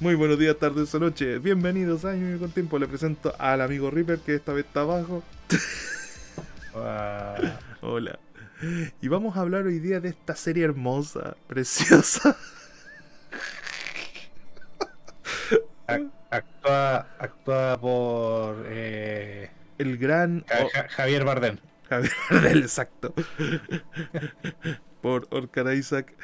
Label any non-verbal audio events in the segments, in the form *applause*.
Muy buenos días, tardes o noches. Bienvenidos a Año con Tiempo. Le presento al amigo Reaper que esta vez está abajo. *laughs* Ah, Hola. Y vamos a hablar hoy día de esta serie hermosa, preciosa. ac- actúa, actúa por eh, El gran Ja- O- Ja- Javier Bardem. Javier Bardem, *laughs* exacto. Por Oscar Isaac,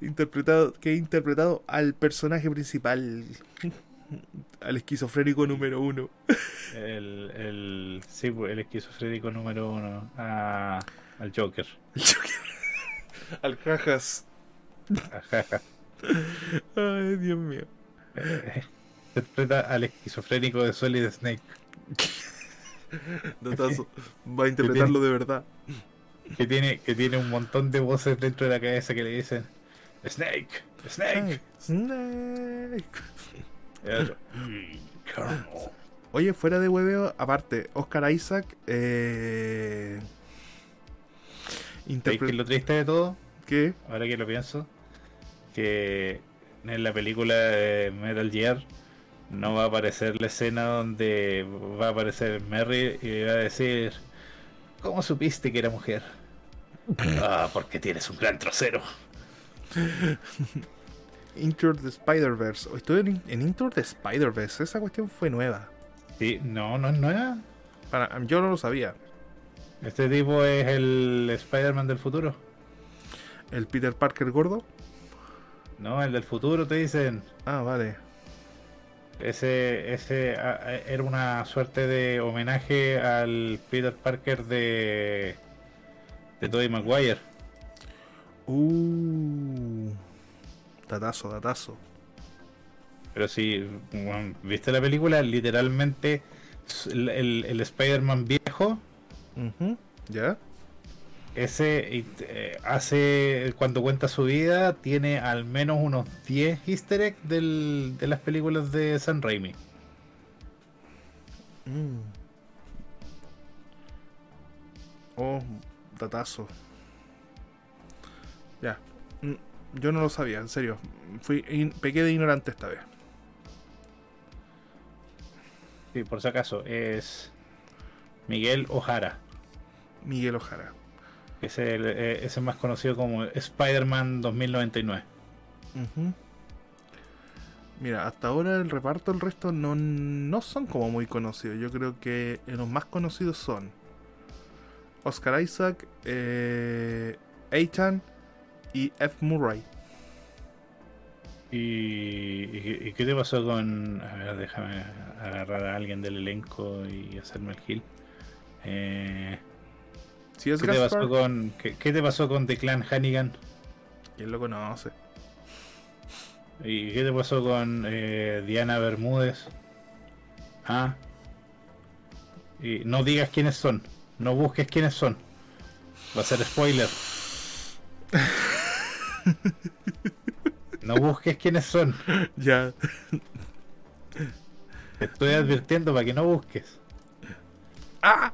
interpretado, que ha interpretado al personaje principal, *laughs* al esquizofrénico número uno. El, el, sí, pues, el esquizofrénico número uno. a- al Joker. *laughs* al Jajas. Ay, Dios mío. Interpreta al esquizofrénico de Solid Snake. Datazo. Va a interpretarlo de verdad. Que tiene, que tiene un montón de voces dentro de la cabeza que le dicen Snake, Snake. Snake. "Mm, Colonel". Oye, fuera de hueveo, aparte, Oscar Isaac eh, ¿Sabéis qué es interpretó lo triste de todo? ¿Qué? ahora que lo pienso, que en la película de Metal Gear no va a aparecer la escena donde va a aparecer Merry y va a decir, ¿cómo supiste que era mujer? *laughs* ah, porque tienes un gran trasero. *laughs* Into the Spider-Verse. O Estoy en, en Into the Spider-Verse. Esa cuestión fue nueva. Sí, no, no es nueva. Para, yo no lo sabía. Este tipo es el Spider-Man del futuro. El Peter Parker gordo. No, el del futuro te dicen. Ah, vale. Ese, ese ah, ah, era una suerte de homenaje al Peter Parker de, de Tobey Maguire. Uh. Datazo, datazo. Pero si bueno, viste la película, literalmente el, el- el Spider-Man viejo, ¿Ya? ese eh, hace, cuando cuenta su vida, tiene al menos unos 10 easter eggs del- de las películas de San Raimi. Mm. Oh, datazo. Yo no lo sabía, en serio. Fui in- pequé de ignorante esta vez. Sí, por si acaso, es Miguel O'Hara, Miguel Ojara. es el, eh, es el más conocido como Spider-Man 2099. Ujú. Mira, hasta ahora el reparto, el resto no, no son como muy conocidos. Yo creo que los más conocidos son Oscar Isaac, eh, Eitan y F. Murray. ¿Y, y- y qué te pasó con.? A ver, déjame agarrar a alguien del elenco y hacerme el kill. Eh, Si es ¿qué, te pasó con, qué, qué te pasó con The Clan Hannigan? ¿quién lo conoce? ¿Y qué te pasó con eh, Diana Bermúdez? Ah. Y no digas quiénes son. No busques quiénes son. Va a ser spoiler. No busques quiénes son. *laughs* Ya. Te estoy advirtiendo para que no busques. ¡Ah!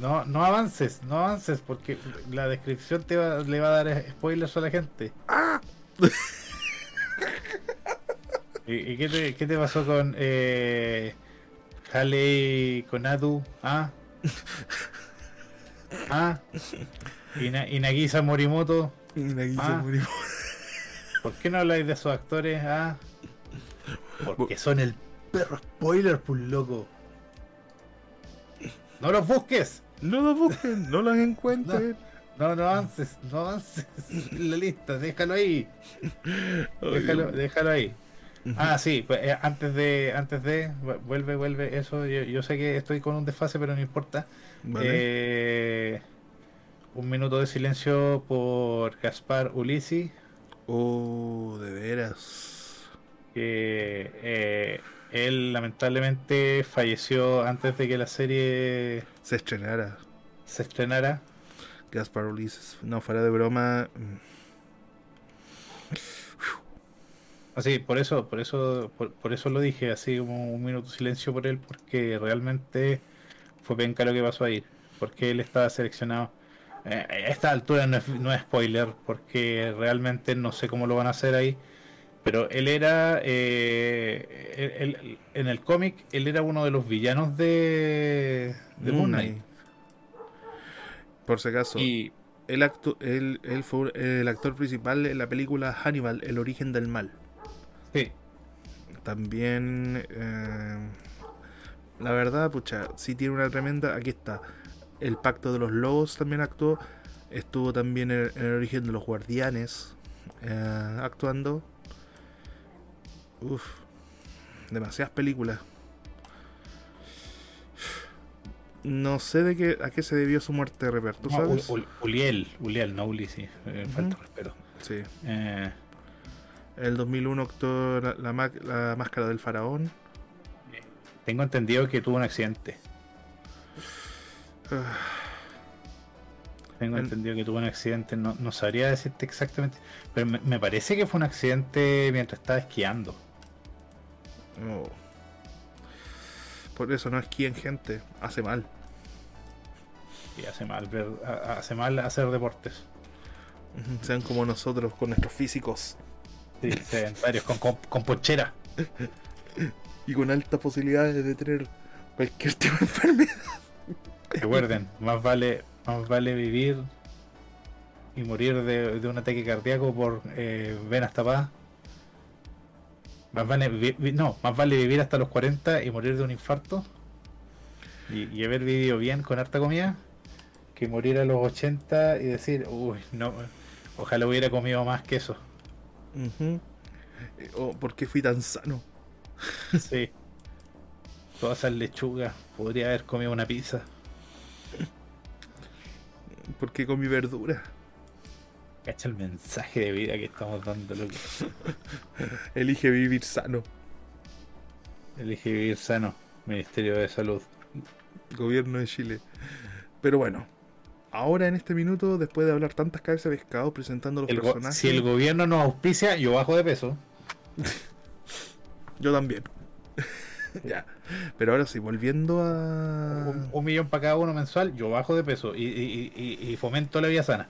No, no avances, no avances, porque la descripción te va- le va a dar spoilers a la gente. ¡Ah! *laughs* ¿Y, y qué, te, qué te pasó con eh, Haley Konadu? ¿Ah? *laughs* ¿Ah? ¿Y, Na- y Nagisa Morimoto? Y Nagisa Ah. murió. ¿Por qué no habláis de esos actores? ¿Ah? Porque son el perro spoiler, pues loco. ¡No los busques! No los busquen, no los encuentren. No, no avances, no avances *laughs* en la lista, déjalo ahí. *laughs* Déjalo, déjalo ahí. Ah, sí, pues, eh, antes de, antes de, vu- vuelve, vuelve, eso, yo, yo sé que estoy con un desfase, pero no importa. Vale. Eh, un minuto de silencio por Gaspar Ulisi, Oh, de veras. eh, él lamentablemente falleció antes de que la serie Se estrenara. se estrenara. Gaspar Ulises. No, fuera de broma. mm, Así, por eso, por eso, por, por eso lo dije, así como un minuto de silencio por él, porque realmente fue penca lo que pasó ahí, porque él estaba seleccionado. Eh, a esta altura no es, no es spoiler, porque realmente no sé cómo lo van a hacer ahí, Pero él era. eh, él- él- en el cómic, él era uno de los villanos de. de Moon Knight. Por si acaso, Y. él, actu- él, él fue el actor principal en la película Hannibal, El origen del mal. Sí, También, eh, la verdad, pucha, sí tiene una tremenda. Aquí está. El Pacto de los Lobos también actuó. Estuvo también en, en el origen de los Guardianes eh, actuando. Uf, demasiadas películas. No sé de qué, a qué se debió su muerte, Reper, ¿tú no, sabes? Ul- Ul- Uliel, Uliel, no Uli, sí. eh, Falta respeto. Sí. Eh, el 2001 actuó la, la ma- la Máscara del Faraón. tengo entendido que tuvo un accidente. Tengo En- entendido que tuvo un accidente, no, no sabría decirte exactamente, pero me, me parece que fue un accidente mientras estaba esquiando. no. Por eso no esquíen gente, hace mal. Y hace mal ver, hace mal hacer deportes. Sean como nosotros con nuestros físicos Sí, *laughs* sedentarios, con, con, con ponchera. y con altas posibilidades de tener cualquier *laughs* tipo de enfermedad. Recuerden, más vale, más vale vivir y morir de, de un ataque cardíaco por eh, venas tapadas. Más vale, vi- no, más vale vivir hasta los 40 y morir de un infarto y, y haber vivido bien con harta comida que morir a los 80 y decir, uy, no, ojalá hubiera comido más que eso. Ujú. Eh, Oh, ¿por qué fui tan sano? Sí. Todas esas lechugas, podría haber comido una pizza. *laughs* ¿Por qué comí verdura? Cacha el mensaje de vida que estamos dando, loco. *laughs* Elige vivir sano. Elige vivir sano, Ministerio de Salud. Gobierno de Chile. Pero bueno, ahora en este minuto, después de hablar tantas cabezas de pescado presentando los El personajes, si el gobierno nos auspicia, yo bajo de peso. *laughs* yo también. *laughs* ya. Pero ahora sí, volviendo a. Un, un millón para cada uno mensual, yo bajo de peso y, y- y- y fomento la vida sana.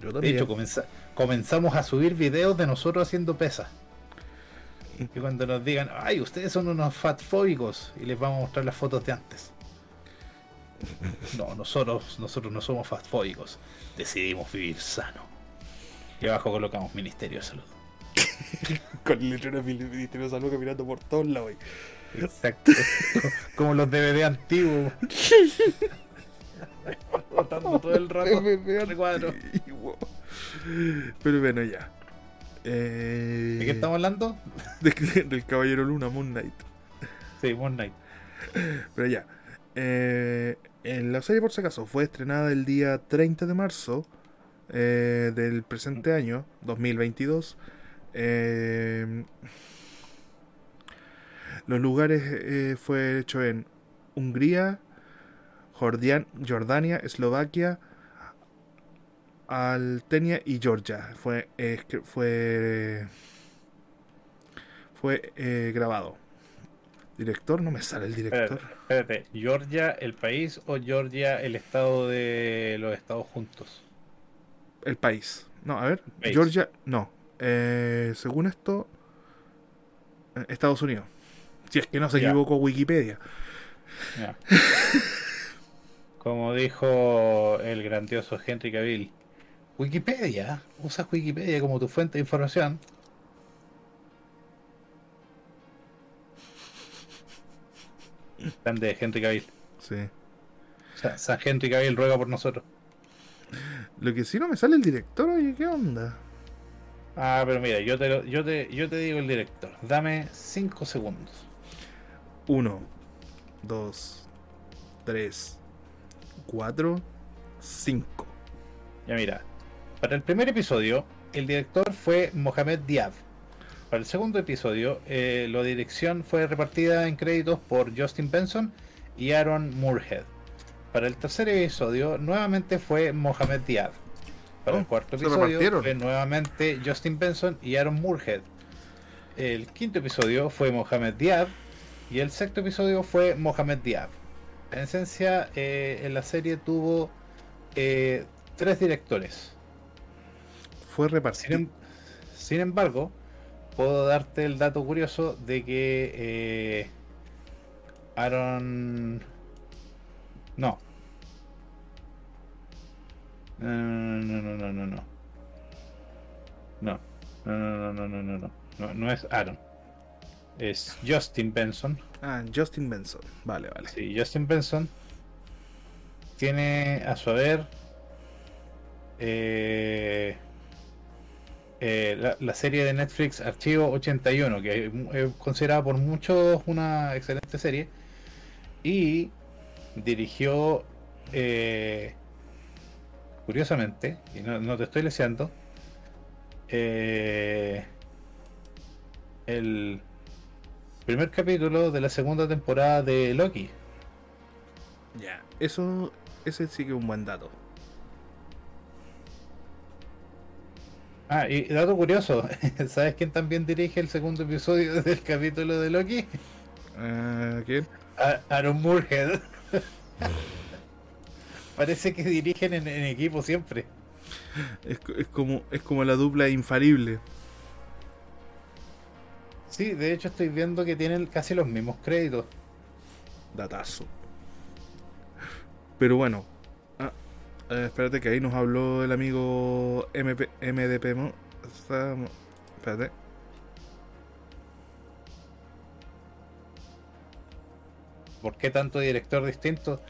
Yo De hecho, comenza- comenzamos a subir videos de nosotros haciendo pesas. Y cuando nos digan, ay, ustedes son unos fatfóbicos, y les vamos a mostrar las fotos de antes. *laughs* No, nosotros, nosotros no somos fatfóbicos, decidimos vivir sano. Y abajo colocamos Ministerio de Salud. *laughs* Con el letrero del Ministerio de Salud caminando por todos lados. Exacto. *laughs* Como los DVD antiguos. *laughs* Botando todo el rato. *laughs* recuadro. Pero bueno, ya. Eh, ¿De qué estamos hablando? de- del Caballero Luna, Moon Knight. Sí, Moon Knight. Pero ya. Eh, en la serie, por si acaso, fue estrenada el día 30 de marzo eh, del presente año, 2022. Eh, los lugares eh, fue hecho en Hungría, Jordian- Jordania, Eslovaquia, Altenia y Georgia. Fue, eh, fue, fue eh, grabado. Director, no me sale el director. Espérate, espérate. ¿Georgia el país o Georgia el estado de los Estados Juntos? El país. No, a ver. Georgia, no. Eh, según esto, eh, Estados Unidos. Si es que no se Ya. equivocó Wikipedia. Como dijo el grandioso Henry Cavill, Wikipedia, usas Wikipedia como tu fuente de información. Grande Henry Cavill. Sí. O sea, San Henry Cavill ruega por nosotros. Lo que sí no me sale el director, oye, ¿qué onda? Ah, pero mira, yo te, lo- yo te, yo te digo el director. Dame 5 segundos. Uno, dos, tres, cuatro, cinco. Ya mira, para el primer episodio, el director fue Mohamed Diab. Para el segundo episodio, eh, la dirección fue repartida en créditos por Justin Benson y Aaron Moorhead. Para el tercer episodio, nuevamente fue Mohamed Diab. Para Oh, el cuarto se episodio, fue nuevamente Justin Benson y Aaron Moorhead. El quinto episodio fue Mohamed Diab y el sexto episodio fue Mohamed Diab. En esencia, en la serie tuvo tres directores. Fue repartido. Sin, embargo, puedo darte el dato curioso de que Aaron. No. No, no, no, no, no, no. No, no, no, no, no, no, no. No, no es Aaron. Es Justin Benson. Ah, Justin Benson. Vale, vale. Sí, Justin Benson tiene a su haber eh, eh, la, la serie de Netflix Archivo 81, que es considerada por muchos una excelente serie, y dirigió, eh, curiosamente, y no, no te estoy leseando, eh, el primer capítulo de la segunda temporada de Loki. Ya, eso, ese sí que es un buen dato. Ah, y dato curioso, *laughs* ¿sabes quién también dirige el segundo episodio *laughs* del capítulo de Loki? Eh, ¿Quién? A- Aaron Moorhead. *laughs* Parece que dirigen en, en equipo siempre. Es, es como, es como la dupla infalible. Sí, de hecho estoy viendo que tienen casi los mismos créditos. Datazo. Pero bueno. Ah, eh, espérate que ahí nos habló el amigo MP, MDP. Espérate. ¿Por qué tanto director distinto?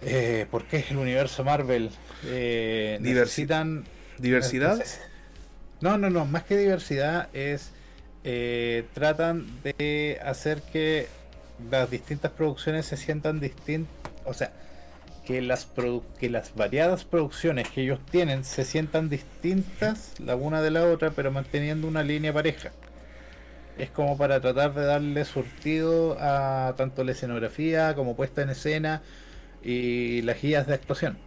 Eh, ¿Por qué el universo Marvel? Eh, Diversi- necesitan Diversidad. *laughs* No, no, no, más que diversidad es eh, tratan de hacer que las distintas producciones se sientan distintas, o sea, que las que las variadas producciones que ellos tienen se sientan distintas la una de la otra, pero manteniendo una línea pareja. Es como para tratar de darle surtido a tanto la escenografía como puesta en escena y las guías de actuación.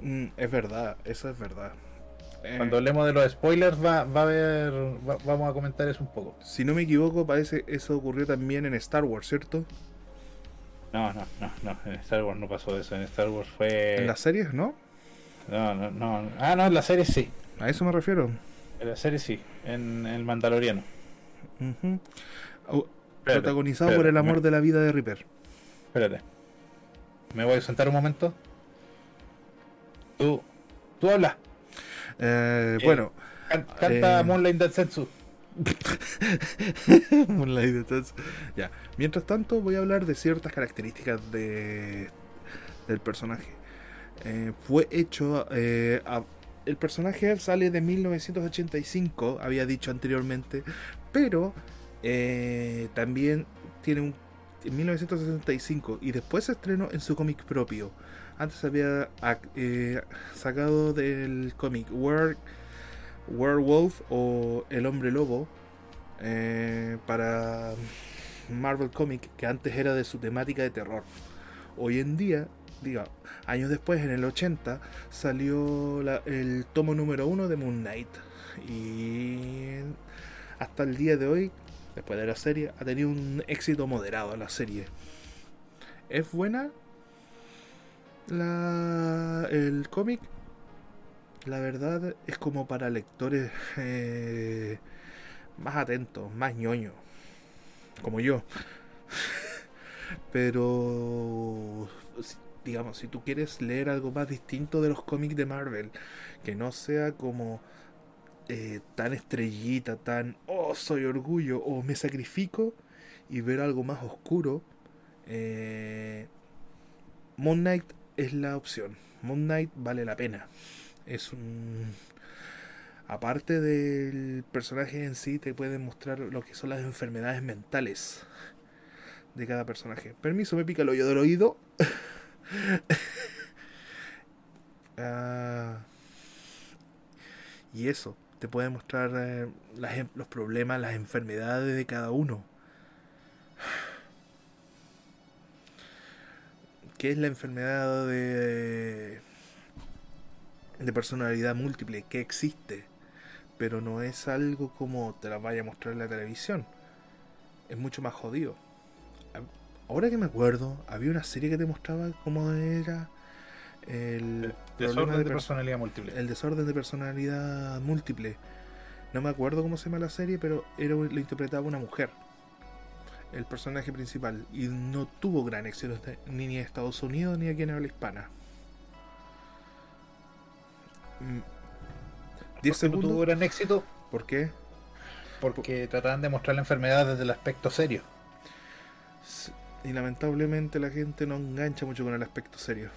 Mm, es verdad, eso es verdad. Eh, Cuando hablemos de los spoilers va, va a haber, va- vamos a comentar eso un poco. Si no me equivoco, parece eso ocurrió también en Star Wars, ¿cierto? No, no, no, no, en Star Wars no pasó eso, en Star Wars fue... En las series, ¿no? No, no, no, ah, no, en la serie sí, A eso me refiero. en la serie sí, en El Mandaloriano. Espérate, Protagonizado espérate, por el amor me- de la vida de Reaper. Espérate. Me voy a sentar un momento. Tú, tú habla. Eh, bueno, Can- canta Eh. Moonlight Densetsu. *laughs* Moonlight Detective. Ya. Mientras tanto, voy a hablar de ciertas características de, del personaje. Eh, fue hecho. a- el personaje sale de 1985, había dicho anteriormente, pero eh, también tiene un. En 1965 y después se estrenó en su cómic propio. Antes había ac- eh, sacado del cómic Were- Werewolf o El Hombre Lobo eh, para Marvel Comic, que antes era de su temática de terror. Hoy en día, diga, años después, en el 80, salió el tomo número uno de Moon Knight. Y hasta el día de hoy, después de la serie, ha tenido un éxito moderado la serie. ¿Es buena? La, el cómic, la verdad, es como para lectores eh, más atentos, más ñoños, como yo. *laughs* Pero, digamos, si tú quieres leer algo más distinto de los cómics de Marvel, que no sea como eh, tan estrellita, tan, oh, soy orgullo, o me sacrifico, y ver algo más oscuro, eh, Moon Knight es la opción. Moon Knight vale la pena. Es un... Aparte del personaje en sí, te pueden mostrar lo que son las enfermedades mentales de cada personaje. Permiso, me pica el hoyo del oído. *laughs* Ah, y eso, te puede mostrar eh, em- los problemas, las enfermedades de cada uno. ¿Qué es la enfermedad de, de personalidad múltiple? Que existe, pero no es algo como te la vaya a mostrar en la televisión. Es mucho más jodido. Ahora que me acuerdo, había una serie que te mostraba cómo era el Desorden de perso- personalidad múltiple. el desorden de personalidad múltiple. No me acuerdo cómo se llama la serie, pero era, lo interpretaba una mujer. El personaje principal. Y no tuvo gran éxito este- ni en Estados Unidos ni aquí en habla hispana. Mm. 10 ¿Por qué no tuvo segundos. gran éxito? ¿Por qué? Porque trataban de mostrar la enfermedad desde el aspecto serio. Y lamentablemente la gente no engancha mucho con el aspecto serio.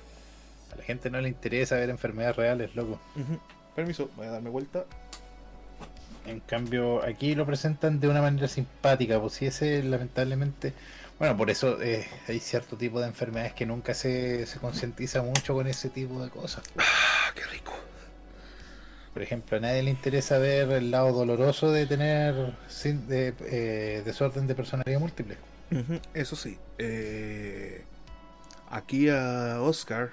A la gente no le interesa ver enfermedades reales, loco. Permiso, voy a darme vuelta. En cambio, aquí lo presentan de una manera simpática, pues si ese lamentablemente... Bueno, por eso eh, hay cierto tipo de enfermedades que nunca se, se concientiza mucho con ese tipo de cosas. ¡Ah, qué rico! Por ejemplo, a nadie le interesa ver el lado doloroso de tener sin- de, eh, desorden de personalidad múltiple. Eso sí, eh, aquí a Oscar,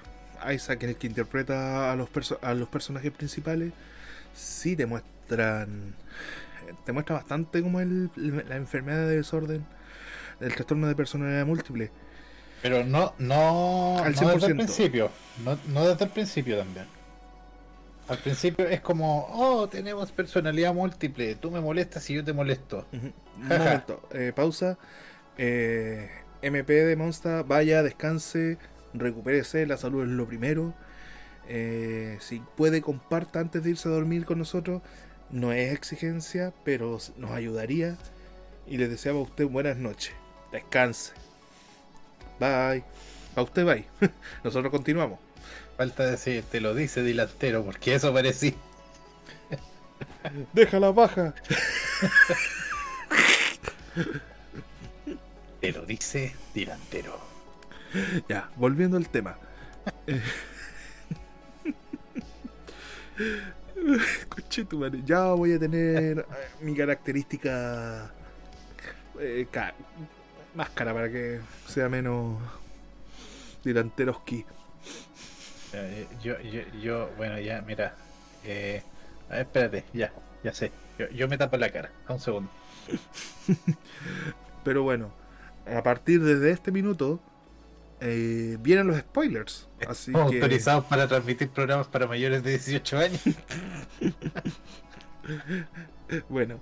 Isaac, el que interpreta a los, perso- a los personajes principales, sí te muestran, te muestra bastante como el, la enfermedad de desorden, el trastorno de personalidad múltiple. Pero no, no, Al no desde el 100%. principio. No, no desde el principio también. Al principio es como, oh, tenemos personalidad múltiple, tú me molestas y yo te molesto. Un momento, eh, pausa. Eh, MP de Monsta, vaya, descanse, recupérese, la salud es lo primero. Eh, si puede, comparta antes de irse a dormir con nosotros. No es exigencia, pero nos ayudaría. Y les deseamos a usted buenas noches. Descanse. Bye. A usted, bye. *laughs* Nosotros continuamos. Falta decir, te lo dice delantero, porque eso parecía. Deja la baja. *laughs* Te lo dice delantero. Ya, volviendo al tema. *laughs* Eh, Conchetumare, ya voy a tener eh, mi característica eh, ca- máscara para que sea menos delanteroski. Eh, Yo, yo, yo, bueno, ya, mira. Eh, a ver, espérate, ya, ya sé. Yo, yo me tapo la cara. Un segundo. *laughs* Pero bueno, a partir de este minuto eh, vienen los spoilers. Así que autorizados para transmitir programas para mayores de 18 años. *laughs* Bueno,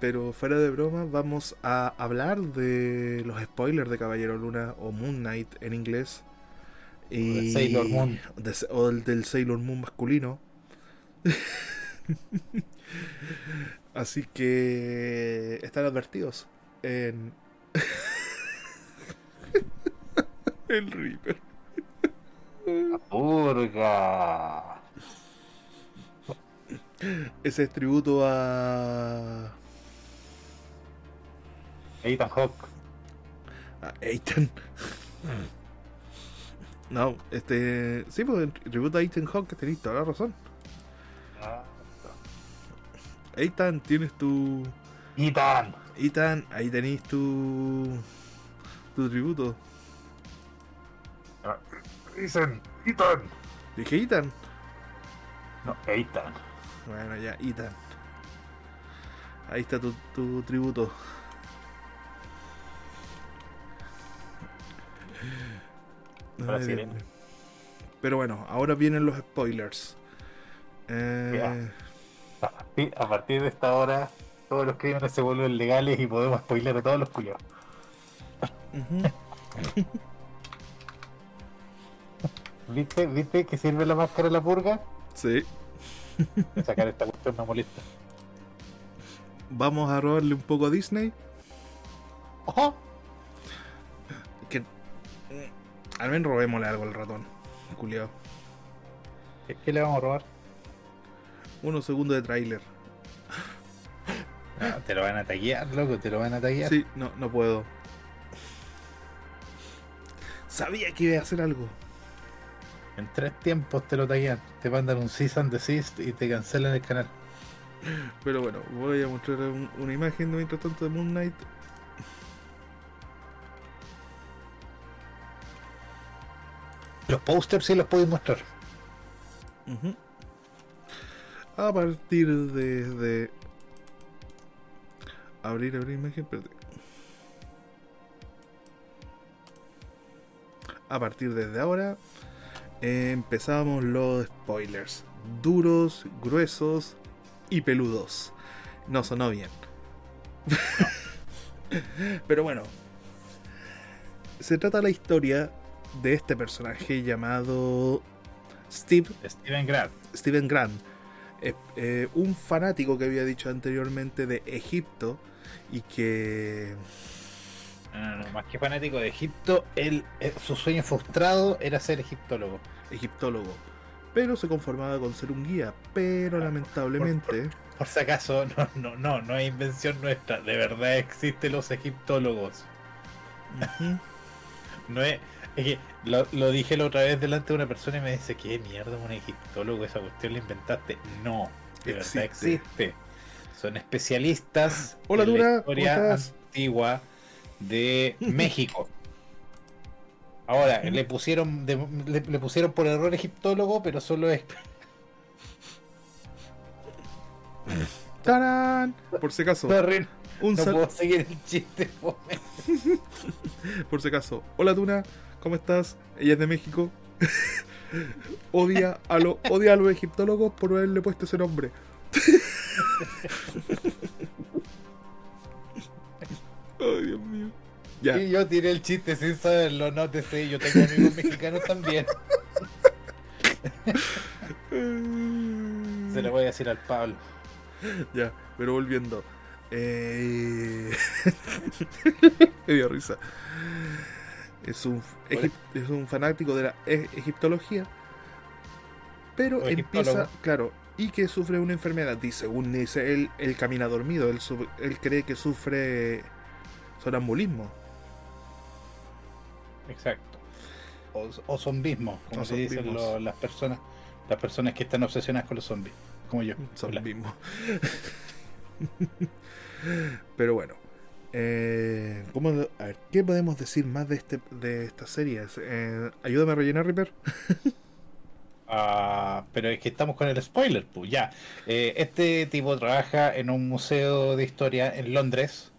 pero fuera de broma, vamos a hablar de los spoilers de Caballero Luna o Moon Knight en inglés. de Sailor Moon. de- o el del Sailor Moon masculino. *laughs* Así que están advertidos en. El Reaper. Purga. Ese es tributo a. Ethan Hawk. a Ethan. No, este. Sí, pues tributo a Ethan Hawke tenéis toda la razón. Ethan, tienes tu. Ethan. Ethan, ahí tenéis tu. tu tributo. Dicen Ethan. Dije Ethan. No, Ethan. Bueno, ya, Ethan. Ahí está tu, tu tributo. Ay. Pero bueno, ahora vienen los spoilers. Eh. A partir, de esta hora, todos los crímenes se vuelven legales y podemos spoiler a todos los culiados. ujú. *laughs* ¿Viste? ¿Viste que sirve la máscara de la purga? Sí. Sacar esta cuestión me molesta. Vamos a robarle un poco a Disney. ¡Ojo! Que. mm, Al menos robémosle algo al ratón. Culiao. ¿Qué, qué le vamos a robar? Unos segundos de tráiler. No, te lo van a taguear, loco, te lo van a taguear. Sí, no, no puedo. Sabía que iba a hacer algo. En tres tiempos te lo taguean. Te mandan un cease and desist y te cancelan el canal. Pero bueno, voy a mostrar un- una imagen mientras tanto de Moon Knight. Los posters sí los podéis mostrar. A partir de, de- Abrir, abrir imagen, espérate. A partir desde ahora empezamos los spoilers. Duros, gruesos y peludos. No sonó bien. *laughs* Pero bueno. Se trata la historia de este personaje llamado Steve Steven Grant. Steven Grant, eh, eh, un fanático que había dicho anteriormente de Egipto y que No, no, no, más que fanático de Egipto, él, eh, su sueño frustrado era ser egiptólogo. egiptólogo, pero se conformaba con ser un guía, pero lamentablemente Por si acaso, *laughs* no, no, no, no es invención nuestra. De verdad existen los egiptólogos. *laughs* No es, es que lo, lo dije la otra vez delante de una persona y me dice, ¿qué mierda un egiptólogo? Esa cuestión la inventaste. No, de verdad Existe. Son especialistas Hola, en la historia antigua de México. Ahora, *laughs* le pusieron de- le, le pusieron por error egiptólogo, pero solo es *laughs* ¡Tarán! Por si acaso, un no sal- puedo seguir el chiste. *laughs* por si acaso. Hola Tuna, ¿cómo estás? Ella es de México. odia a lo, odia a los egiptólogos por haberle puesto ese nombre. Ay, Dios mío. Ya. Y yo tiré el chiste sin saberlo, no te sé, yo tengo amigos mexicanos también. *laughs* Se lo voy a decir al Pablo. Ya, pero volviendo. Eh... *laughs* Me dio risa. Es un, egip- es un fanático de la e- egiptología. Pero empieza, claro, y que sufre una enfermedad. Dice, según dice, él, él camina dormido. Él, él cree que sufre sonambulismo. Exacto. O, o zombismo, como O se dicen lo- las personas, las personas que están obsesionadas con los zombies, como yo. Zombismo. *laughs* Pero bueno. Eh, ¿cómo, a ver, ¿Qué podemos decir más de, este, de estas series? Eh, ayúdame a rellenar, Reaper. *laughs* Ah, pero es que estamos con el spoiler, pues ya. Eh, este tipo trabaja en un museo de historia en Londres,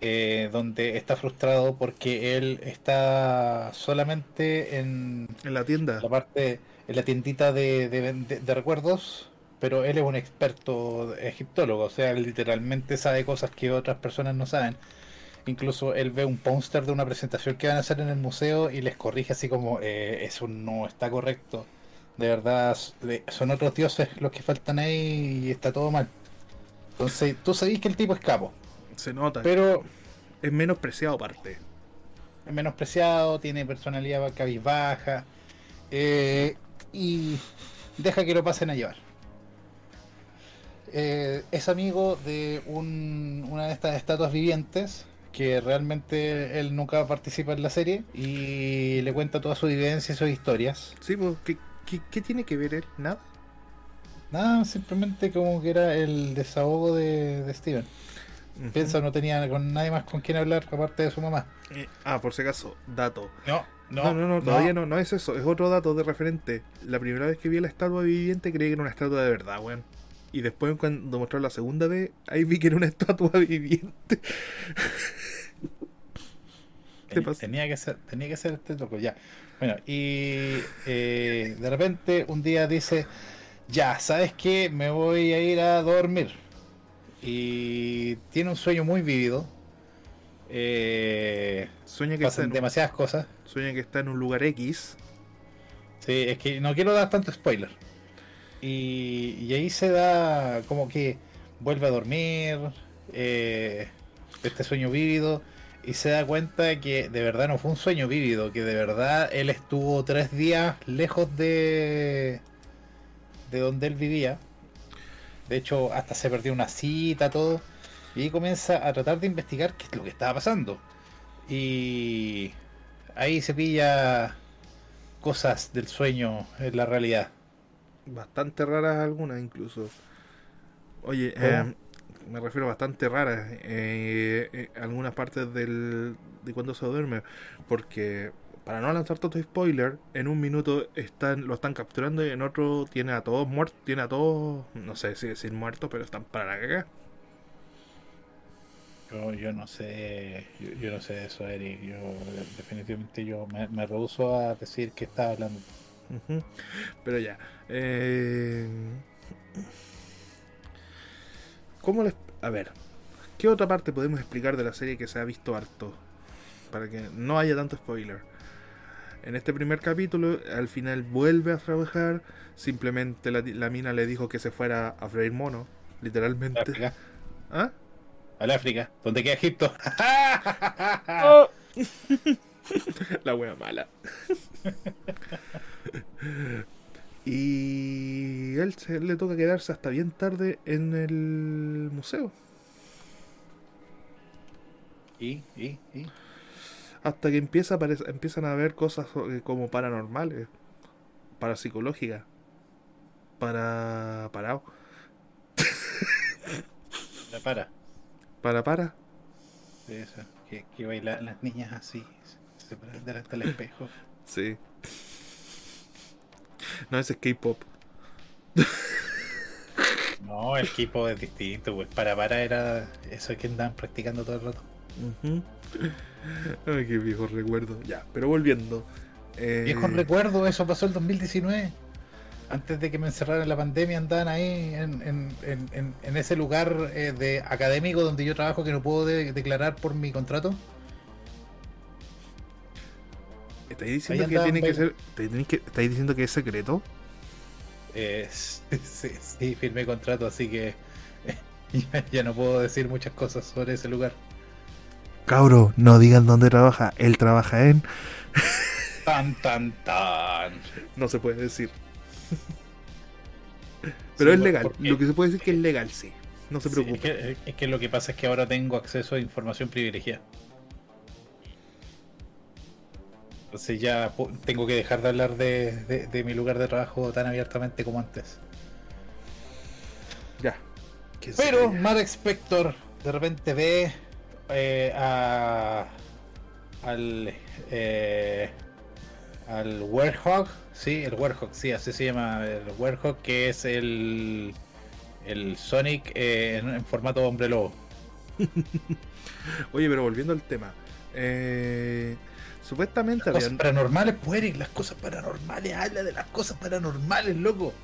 eh, donde está frustrado porque él está solamente en En la tienda. la parte, en la tiendita de, de- de- de recuerdos, pero él es un experto egiptólogo, o sea, él literalmente sabe cosas que otras personas no saben. Incluso él ve un póster de una presentación que van a hacer en el museo y les corrige así como, eh, eso no está correcto. De verdad, son otros dioses los que faltan ahí y está todo mal. Entonces, tú sabés que el tipo es capo, Se nota. pero es menospreciado aparte. es menospreciado, tiene personalidad cabizbaja eh, y deja que lo pasen a llevar. Eh, es amigo de un- una de estas estatuas vivientes que realmente él nunca participa en la serie y le cuenta toda su vivencia y sus historias. Sí, pues, ¿qué, qué, qué tiene que ver él? ¿Nada? Nada, simplemente como que era el desahogo de, de Steven. Ujú. Piensa, no tenía con nadie más con quien hablar aparte de su mamá. Eh, ah, por si acaso, dato. No, No, no, no, todavía no. no, es eso, es otro dato de referente. La primera vez que vi la estatua viviente creí que era una estatua de verdad, weón. Y después cuando mostraron la segunda vez, ahí vi que era una *laughs* estatua viviente. Tenía que ser, tenía que ser este loco, ya. Bueno, y eh, de repente un día dice, ya, ¿sabes qué? Me voy a ir a dormir. Y tiene un sueño muy vívido. Eh, Sueña que, está pasan en, un- demasiadas cosas. sueña que está en un lugar X. Sí, es que no quiero dar tanto spoiler. Y, y ahí se da como que vuelve a dormir, eh, este sueño vívido, y se da cuenta que de verdad no fue un sueño vívido, que de verdad él estuvo tres días lejos de, de donde él vivía. De hecho, hasta se perdió una cita, todo. Y ahí comienza a tratar de investigar qué es lo que estaba pasando. Y ahí se pilla cosas del sueño en la realidad. Bastante raras algunas incluso. Oye, eh, me refiero a bastante raras. eh, eh, algunas partes del, de cuando se duerme. Porque, para no lanzar tanto spoiler, en un minuto están lo están capturando y en otro tiene a todos muertos. Tiene a todos, no sé si decir muertos, pero están para la caga. Yo, yo no sé, yo, yo no sé de eso, Eric. Yo definitivamente yo me, me rehuso a decir que está hablando. Pero ya. eh, ¿Cómo les.? a ver, ¿qué otra parte podemos explicar de la serie que se ha visto harto? Para que no haya tanto spoiler. En este primer capítulo, al final vuelve a trabajar. Simplemente la, la mina le dijo que se fuera a freír mono, literalmente. África. ¿Ah? Al África, donde queda Egipto. *laughs* *laughs* La wea mala. y él se, le toca quedarse hasta bien tarde en el museo. y, y, y. Hasta que empieza a empiezan a ver cosas eh, como paranormales, parapsicológicas, para parado, *laughs* La para. para para. Sí, eso. Que, que bailan las niñas así. Se paran delante del espejo. Sí. No, ese es K-pop. No, el equipo es distinto, pues para para era eso que andaban practicando todo el rato. Ujú. *laughs* Ay, qué viejo recuerdo. Ya, pero volviendo. eh, Viejo recuerdo, eso pasó el 2019. Antes de que me encerraran en la pandemia andaban ahí en, en, en, en- ese lugar eh, de académico donde yo trabajo que no puedo de- declarar por mi contrato. ¿Estáis diciendo que tiene que ser. que- ¿Estáis diciendo que es secreto? Eh, *laughs* sí, sí, firmé contrato, así que *laughs* ya, ya no puedo decir muchas cosas sobre ese lugar. Cabro, no digan dónde trabaja. Él trabaja en. Tan, tan, tan. No se puede decir. Pero Sí, es legal. porque- Lo que se puede decir que es legal, sí. No se Sí, preocupe. es, que, es que lo que pasa es que ahora tengo acceso a información privilegiada. Entonces ya tengo que dejar de hablar de, de- de mi lugar de trabajo tan abiertamente como antes. Ya. ¿Quién se Pero? Mark Spector de repente ve eh, a, al eh, al Werehog, sí, el Werehog, sí, así se llama el Werehog, que es el el Sonic eh, en, en formato hombre lobo. *laughs* Oye, pero volviendo al tema. Eh, supuestamente Las cosas habían. paranormales, pues Eric, las cosas paranormales, habla de las cosas paranormales, loco.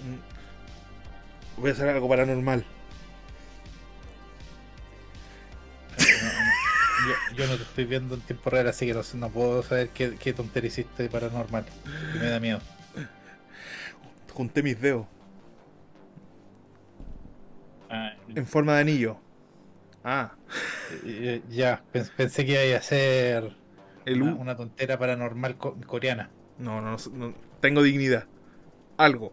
Mm. Voy a hacer algo paranormal. Yo, no te estoy viendo en tiempo real, así que no, no puedo saber qué, qué tontería hiciste paranormal. Me da miedo. Junté mis dedos Ah, en forma de anillo. Ah, ya, pens- pensé que iba a ser el una, una tontera paranormal co- coreana. No, no, no, no, Tengo dignidad. Algo.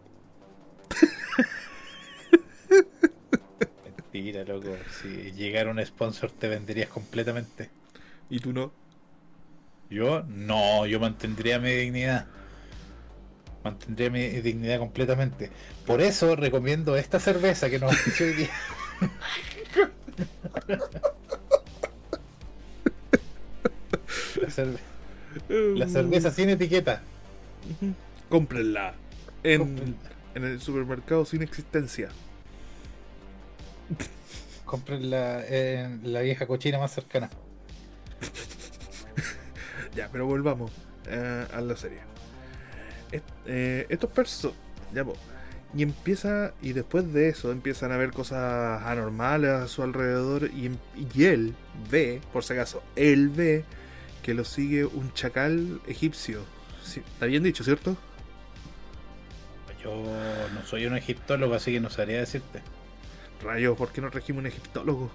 *laughs* Mentira, loco. Si llegara un sponsor te venderías completamente. ¿Y tú no? Yo, no, yo mantendría mi dignidad. Mantendría mi dignidad completamente. Por eso recomiendo esta cerveza que nos ofreció hoy día. *laughs* La, cerve- la cerveza sin etiqueta. Cómprenla. En, Compren- en el supermercado sin existencia. Comprenla en la vieja cochina más cercana. *laughs* Ya, pero volvamos eh, a la serie. Est- eh, estos persos. Ya, po. Y empieza. Y después de eso empiezan a ver cosas anormales a su alrededor. Y, em- y él ve, por si acaso, él ve que lo sigue un chacal egipcio. Sí, Está bien dicho, ¿cierto? Yo no soy un egiptólogo, así que no sabría decirte. Rayos, ¿por qué no regimos un egiptólogo?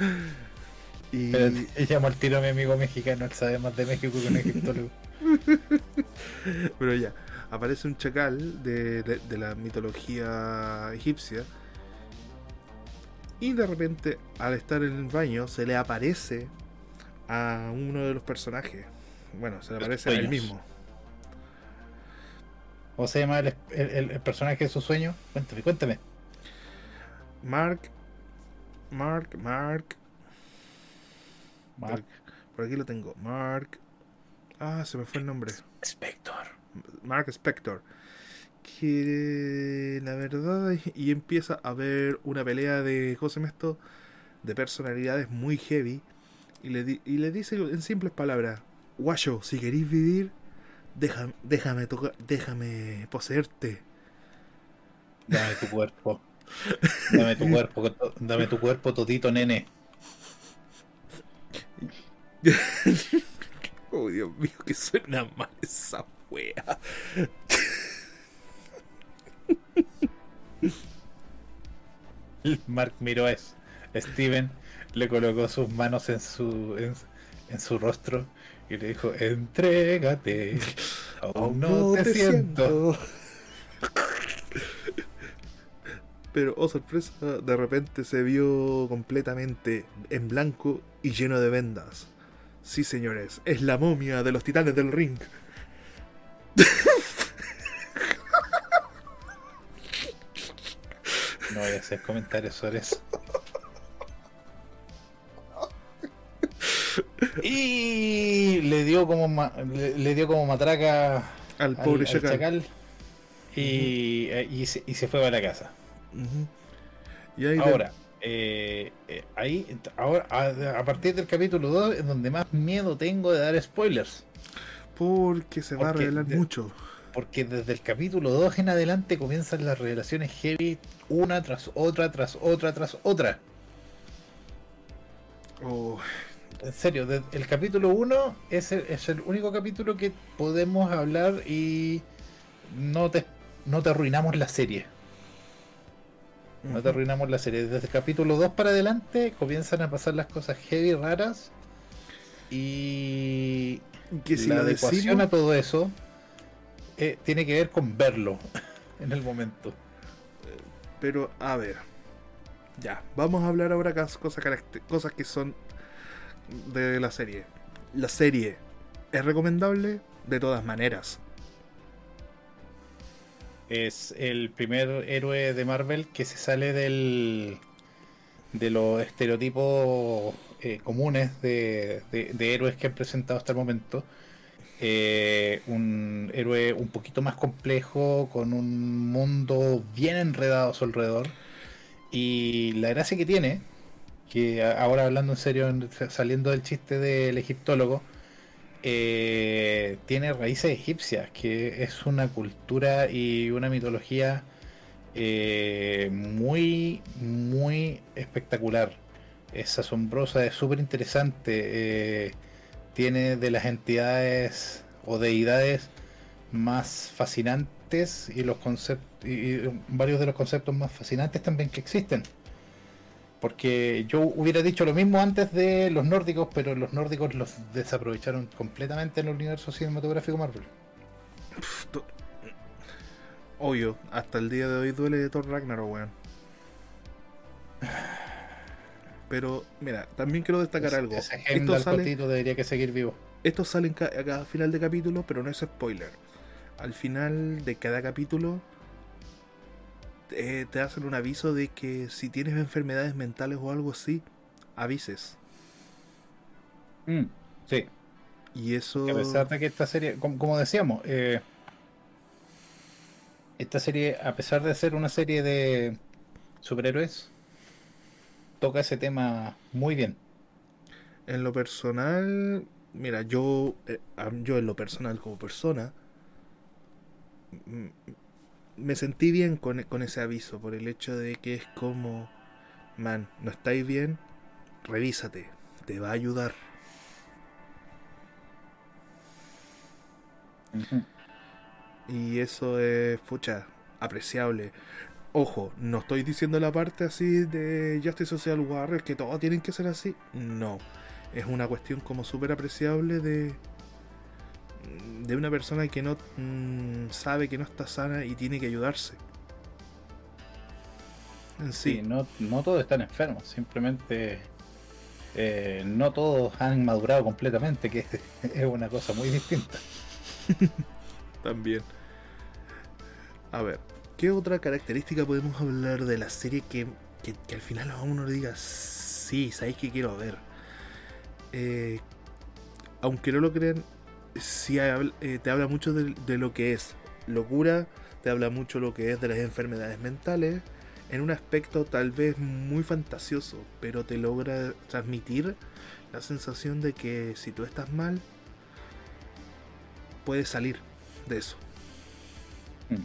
*laughs* y. Pero llamo al tiro a mi amigo mexicano, él sabe más de México que un egiptólogo. *laughs* Pero ya, aparece un chacal de, de- de la mitología egipcia. Y de repente, al estar en el baño, se le aparece a uno de los personajes. Bueno, se le aparece a él mismo. ¿Cómo se llama el, el- el personaje de su sueño? Cuéntame, cuéntame. Mark. Mark, Mark. Mark Por aquí lo tengo. Mark. Ah, se me fue el nombre. Spector. Mark Spector. Que la verdad, y empieza a ver una pelea de, ¿cómo se esto? De personalidades muy heavy. Y le, di- y le dice en simples palabras: Guayo, si queréis vivir, déjame, déjame, toca- déjame poseerte. Dame tu cuerpo. Dame tu cuerpo, dame tu cuerpo todito, nene. *laughs* oh, Dios mío, que suena mal esa wea. *laughs* Mark miró a Steven, le colocó sus manos en su, en, su rostro y le dijo, entrégate, *laughs* aún no, te, siento. Pero, oh sorpresa, de repente se vio completamente en blanco y lleno de vendas. Sí, señores, es la momia de los titanes del ring. No voy a hacer comentarios sobre eso. Y le dio como le, dio como matraca al pobre chacal. y, eh, y, se, y, se, fue para la casa. Ahora, eh, eh, ahí, ahora a, partir del capítulo 2 es donde más miedo tengo de dar spoilers. Porque se va a revelar mucho. Porque desde el capítulo 2 en adelante comienzan las revelaciones heavy una tras otra, tras otra, tras otra. Oh. En serio, el capítulo 1 es el, es el único capítulo que podemos hablar y no te, no te arruinamos la serie. No te arruinamos la serie. Desde el capítulo 2 para adelante comienzan a pasar las cosas heavy raras. Y que si la adecuación a todo eso eh, tiene que ver con verlo *laughs* en el momento. Pero, a ver. Ya, vamos a hablar ahora cosas, cosas que son de la serie. La serie es recomendable de todas maneras es el primer héroe de Marvel que se sale del de los estereotipos eh, comunes de, héroes que han presentado hasta el momento. Eh, un héroe un poquito más complejo, con un mundo bien enredado a su alrededor. Y la gracia que tiene, que ahora hablando en serio, saliendo del chiste del egiptólogo, eh, tiene raíces egipcias, que es una cultura y una mitología eh, muy, muy espectacular. Es asombrosa, es súper interesante. Eh, tiene de las entidades o deidades más fascinantes y los conceptos y varios de los conceptos más fascinantes también que existen. Porque yo hubiera dicho lo mismo antes de los nórdicos, pero los nórdicos los desaprovecharon completamente en el universo cinematográfico Marvel. Obvio, hasta el día de hoy duele de Thor Ragnarok, weón. Pero, mira, también quiero destacar algo. Esto sale, debería que seguir vivo. Esto sale a cada final de capítulo, pero no es spoiler. Al final de cada capítulo te hacen un aviso de que si tienes enfermedades mentales o algo así, avises. Mm, sí. Y eso. a pesar de que esta serie, como, decíamos, eh, esta serie, a pesar de ser una serie de superhéroes, toca ese tema muy bien. En lo personal, mira, yo, eh, yo en lo personal como persona, me sentí bien con, ese aviso, por el hecho de que es como, man, no estáis bien, revísate, te va a ayudar. Y eso es, pucha, apreciable. Ojo, no estoy diciendo la parte así de Justice Social Warriors que todos tienen que ser así. No. Es una cuestión como súper apreciable de, de una persona que no mm, sabe que no está sana y tiene que ayudarse. En sí. no, no todos están enfermos, simplemente eh, no todos han madurado completamente, que es *laughs* una cosa muy distinta. *laughs* También. A ver, ¿qué otra característica podemos hablar de la serie que, que, al final a uno le diga, sí, sabéis que quiero ver? Eh, aunque no lo crean, sí eh, te habla mucho de, lo que es locura, te habla mucho lo que es de las enfermedades mentales, en un aspecto tal vez muy fantasioso, pero te logra transmitir la sensación de que si tú estás mal, puedes salir de eso. Mm.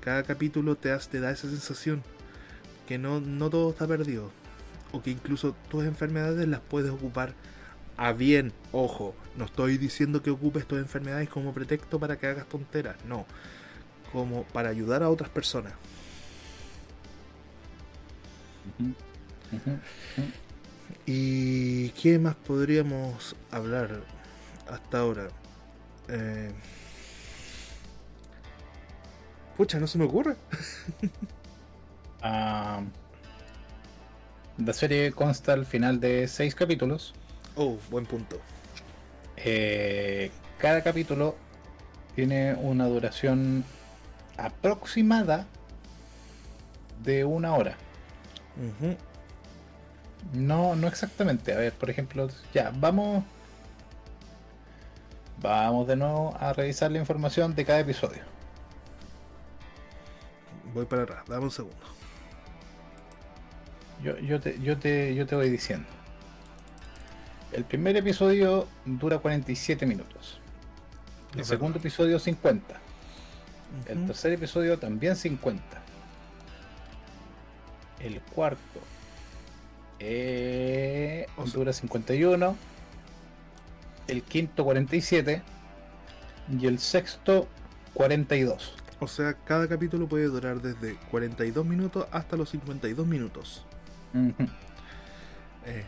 cada capítulo te, te da esa sensación que no, no todo está perdido. O que incluso tus enfermedades las puedes ocupar a bien. Ojo, no estoy diciendo que ocupes tus enfermedades como pretexto para que hagas tonteras, no. Como para ayudar a otras personas. ¿Y qué más podríamos hablar hasta ahora? Eh... Pucha, no se me ocurre. Ah, la serie consta al final de seis capítulos. Oh, buen punto. Eh, cada capítulo tiene una duración aproximada de una hora. No, no exactamente. A ver, por ejemplo, ya, vamos. Vamos de nuevo a revisar la información de cada episodio. Voy para atrás, dame un segundo. Yo, yo, te, yo, te, yo te voy diciendo. El primer episodio dura 47 minutos. El Es segundo verdad. episodio 50. El Ujú. tercer episodio también 50. El cuarto eh, O sea- dura 51. El quinto 47. Y el sexto 42. O sea, cada capítulo puede durar desde 42 minutos hasta los 52 minutos. Ujú. Eh,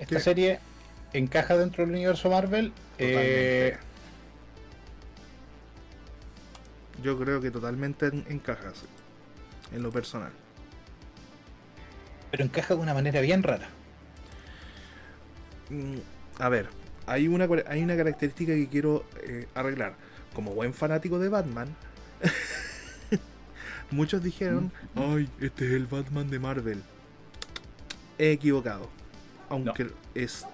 Esta ¿Qué? serie encaja dentro del universo Marvel. eh, Yo creo que totalmente en- encaja, sí, en lo personal. pero encaja de una manera bien rara. Mm, A ver, hay una, hay una característica que quiero eh, arreglar. Como buen fanático de Batman, *laughs* muchos dijeron, ay, este es el Batman de Marvel. He equivocado. Aunque es...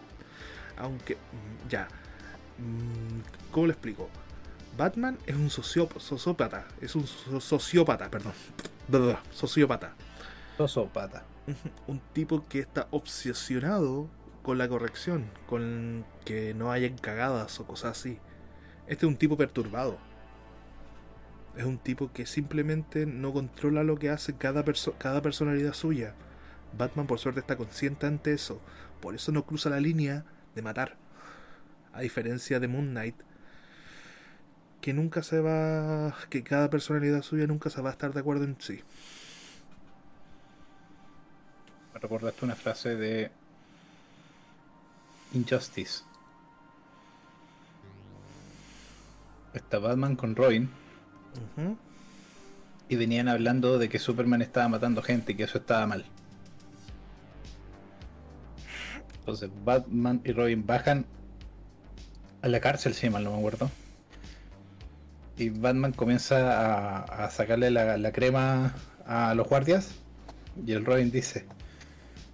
Aunque... mm, Ya. Mm, ¿Cómo lo explico? Batman es un socióp- sociópata. Es un so- sociópata, perdón. *laughs* Sociópata. Ujú, *laughs* un tipo que está obsesionado con la corrección, con que no hayan cagadas o cosas así. Este es un tipo perturbado. Es un tipo que simplemente no controla lo que hace cada, perso- cada personalidad suya. Batman por suerte está consciente ante eso. Por eso no cruza la línea de matar. A diferencia de Moon Knight. Que nunca se va... Que cada personalidad suya nunca se va a estar de acuerdo en sí. Me recordaste una frase de Injustice. Está Batman con Robin y venían hablando de que Superman estaba matando gente y que eso estaba mal. Entonces Batman y Robin bajan a la cárcel, si mal no me acuerdo. Y Batman comienza a, a sacarle la, la crema a los guardias. Y el Robin dice,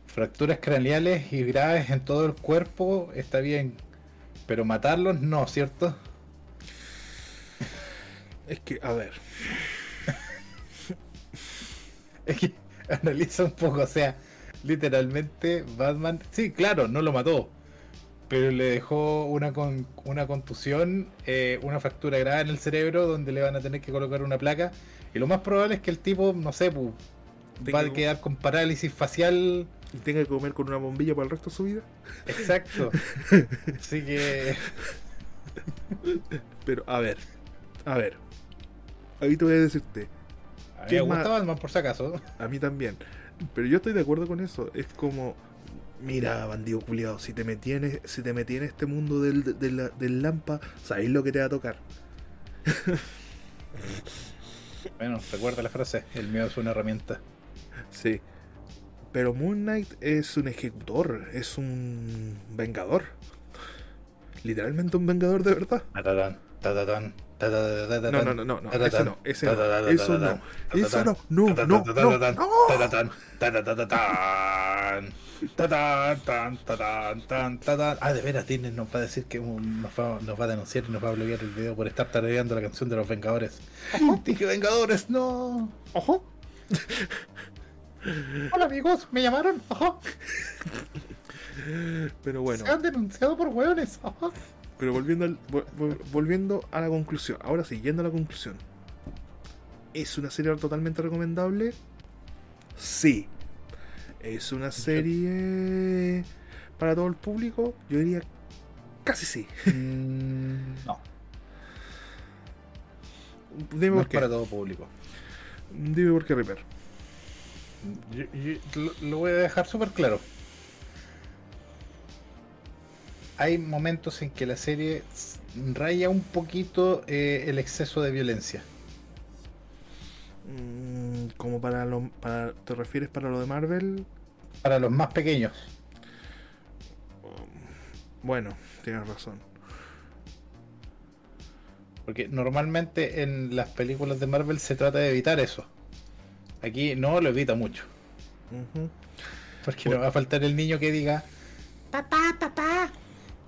fracturas craneales y graves en todo el cuerpo está bien, pero matarlos no, ¿cierto? Es que, a ver. *laughs* Es que analiza un poco, o sea, literalmente Batman, sí, claro, no lo mató, pero le dejó una, con, una contusión, eh, una fractura grave en el cerebro donde le van a tener que colocar una placa. Y lo más probable es que el tipo, no sé, pu, va a quedar con parálisis facial. y tenga que comer con una bombilla para el resto de su vida. Exacto. *laughs* Así que, *laughs* Pero, a ver, a ver. Ahí te voy a decirte, a mí ¿Qué me más? gusta Batman por si acaso. a mí también. Pero yo estoy de acuerdo con eso. Es como, mira, bandido culiado, si te metí en, e- si te metí en este mundo del, de la- del Lampa, sabéis lo que te va a tocar. *laughs* Bueno, recuerda la frase, el miedo es una herramienta. Sí. Pero Moon Knight es un ejecutor, es un vengador. Literalmente un vengador de verdad. Tatatán, tatatán, No, no, no, no, no, ese no, ese no, eso no, eso no, no, no, no, no. Ah, de veras, Disney nos va a decir que nos va, nos va a denunciar y nos va a bloquear el video por estar tarareando la canción de los Vengadores. *laughs* Dije Vengadores, no. Ojo. Hola amigos, me llamaron. Ajá. Pero bueno, Se han denunciado por hueones. Ajá. Pero volviendo, al- vol- vol- volviendo a la conclusión. Ahora sí, yendo a la conclusión. ¿Es una serie totalmente recomendable? Sí. ¿Es una serie para todo el público? Yo diría casi sí. Mm, no. Dime no por es qué. para todo público. Dime por qué, Reaper. Yo- yo lo, lo voy a dejar súper claro. Hay momentos en que la serie raya un poquito eh, el exceso de violencia. Mm, como para lo. Para, ¿Te refieres para lo de Marvel? Para los más pequeños. Bueno, tienes razón. Porque normalmente en las películas de Marvel se trata de evitar eso. Aquí no lo evita mucho. Porque no va a faltar el niño que diga, Papá, papá,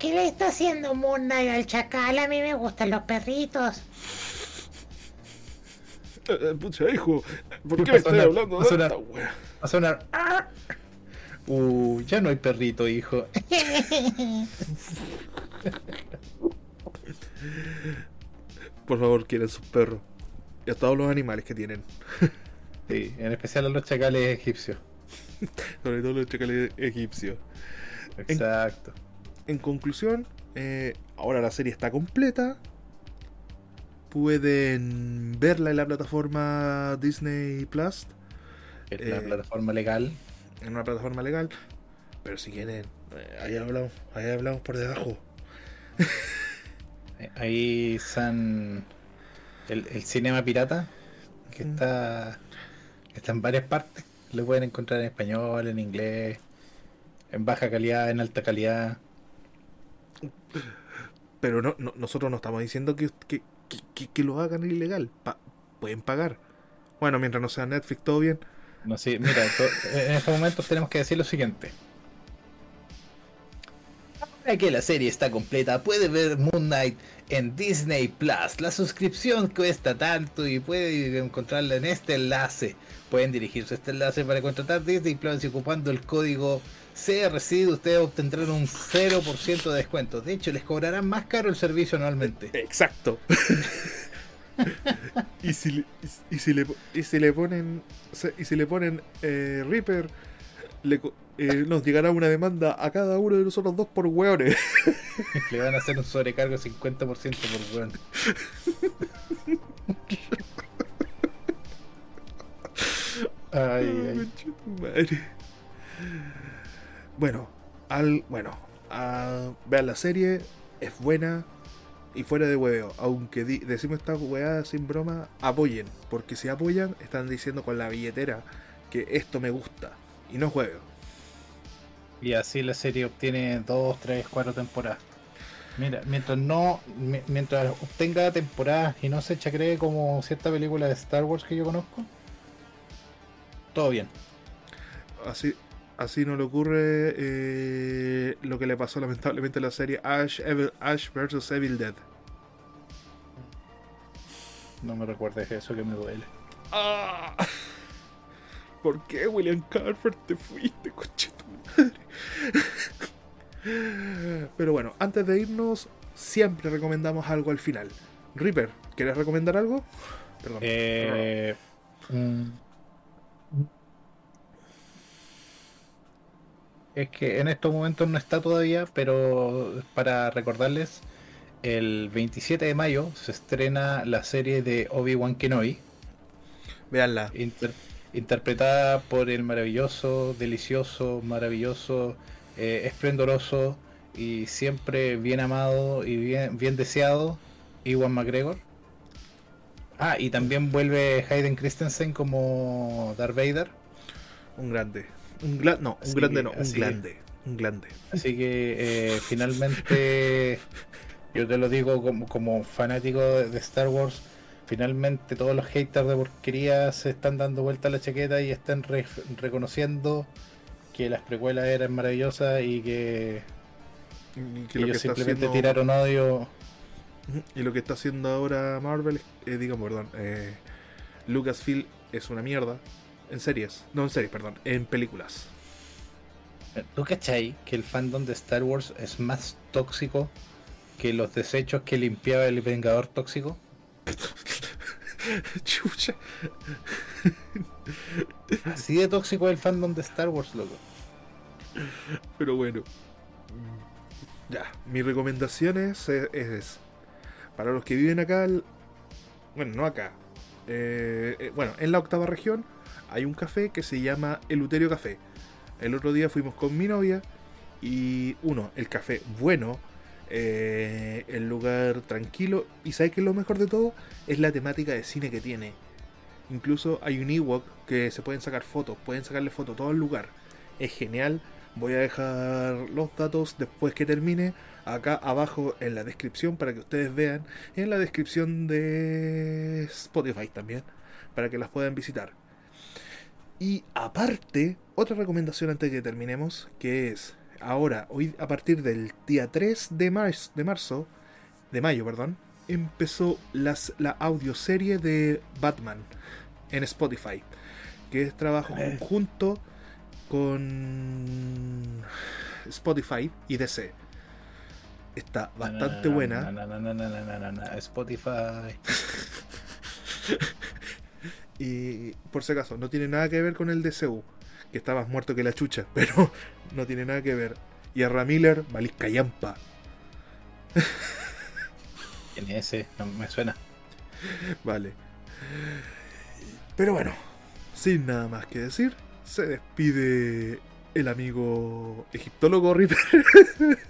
¿qué le está haciendo Moon Knight al chacal? A mí me gustan los perritos. Eh, eh, pucha, hijo, ¿por ¿Qué qué me pasó, estás Nar? hablando de Pasó, esta Nar? wea? va a sonar... "Ah". Uh, ya no hay perrito, hijo. *laughs* Por favor, quieren sus perros. Y a todos los animales que tienen. *laughs* Sí, en especial a los chacales egipcios. *laughs* Sobre todo los chacales egipcios. Exacto. En conclusión, eh, ahora la serie está completa. Pueden verla en la plataforma Disney Plus. Es la Eh, plataforma legal. En una plataforma legal. Pero si quieren, eh, ahí hablamos, ahí hablamos por debajo. Ahí están el, el cinema pirata, que está, está en varias partes. Lo pueden encontrar en español, en inglés, en baja calidad, en alta calidad. Pero no, no- nosotros no estamos diciendo que, que, que- que- lo hagan ilegal. Pa- pueden pagar. Bueno, mientras no sea Netflix, todo bien. No sé, mira, *laughs* en estos momentos tenemos que decir lo siguiente. Ahora que la serie está completa, puede ver Moon Knight en Disney Plus. La suscripción cuesta tanto y puede encontrarla en este enlace. Pueden dirigirse a este enlace para contratar Disney Plus y ocupando el código CRCID ustedes obtendrán un 0% de descuento. De hecho, les cobrarán más caro el servicio anualmente. Exacto. *laughs* y, si le, y, si le, y si le ponen y si le ponen eh, Reaper, le eh, nos llegará una demanda a cada uno de nosotros dos por hueones. *laughs* Le van a hacer un sobrecargo 50% por weón. *laughs* Ay, ay. Bueno, al bueno, a- vean la serie, es buena y fuera de hueveo. Aunque di- decimos esta weá sin broma, apoyen, porque si apoyan están diciendo con la billetera que esto me gusta y no juego. Y así la serie obtiene 2, 3, 4 temporadas. Mira, mientras no, mi- mientras obtenga temporadas y no se chacree como cierta película de Star Wars que yo conozco, todo bien. Así, así no le ocurre eh, lo que le pasó lamentablemente a la serie Ash, Evil- Ash vs. Evil Dead. No me recuerdes eso que me duele. Ah. ¿Por qué, William Carver, te fuiste, coche tu madre? Pero bueno, antes de irnos, siempre recomendamos algo al final. Reaper, ¿quieres recomendar algo? Perdón. Eh, es que en estos momentos no está todavía, pero para recordarles, el 27 de mayo se estrena la serie de Obi-Wan Kenobi, Veanla. inter- interpretada por el maravilloso, delicioso, maravilloso, eh, esplendoroso y siempre bien amado y bien, bien deseado, Iwan McGregor. Ah, y también vuelve Hayden Christensen como Darth Vader. Un grande. Un gla- no, un Así grande que- no, un que- grande. Un grande. Así que eh, finalmente, *laughs* yo te lo digo como, como fanático de de Star Wars, finalmente todos los haters de porquería se están dando vuelta a la chaqueta y están re- reconociendo que las precuelas eran maravillosas y que, Y que que lo que ellos está simplemente haciendo- tiraron odio. Y lo que está haciendo ahora Marvel, eh, digo, perdón, eh, Lucasfilm es una mierda. En series, no en series, perdón, en películas. ¿Tú cachai que el fandom de Star Wars es más tóxico que los desechos que limpiaba el Vengador tóxico? *laughs* Chucha. Así de tóxico es el fandom de Star Wars, loco. Pero bueno. Ya, mi recomendación es, es- para los que viven acá, el- bueno, no acá, eh, eh, bueno, en la octava región hay un café que se llama Eluterio Café. El otro día fuimos con mi novia y uno, el café bueno, eh, el lugar tranquilo y ¿sabes qué es lo mejor de todo? Es la temática de cine que tiene. Incluso hay un Ewok que se pueden sacar fotos, pueden sacarle fotos todo el lugar. Es genial. Voy a dejar los datos después que termine acá abajo en la descripción para que ustedes vean. En la descripción de Spotify también, para que las puedan visitar. Y aparte, otra recomendación antes de que terminemos, que es ahora, hoy a partir del día 3 de, marzo, de mayo, perdón, empezó las, la audioserie de Batman en Spotify, que es trabajo conjunto con Spotify y DC. Está bastante buena. Spotify. Y por si acaso, no tiene nada que ver con el DCU, que está más muerto que la chucha, *laughs* pero no tiene nada que ver. Y a Ramiller, Malisca Yampa. ¿Quién es ese? No me suena. Vale. Pero bueno, sin nada más que decir, se despide el amigo egiptólogo Ripper. *laughs*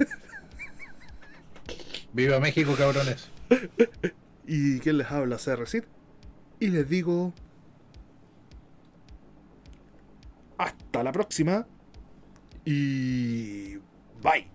Viva México, cabrones. *laughs* y quien les habla, CRCID. Y les digo. Hasta la próxima. Y. Bye.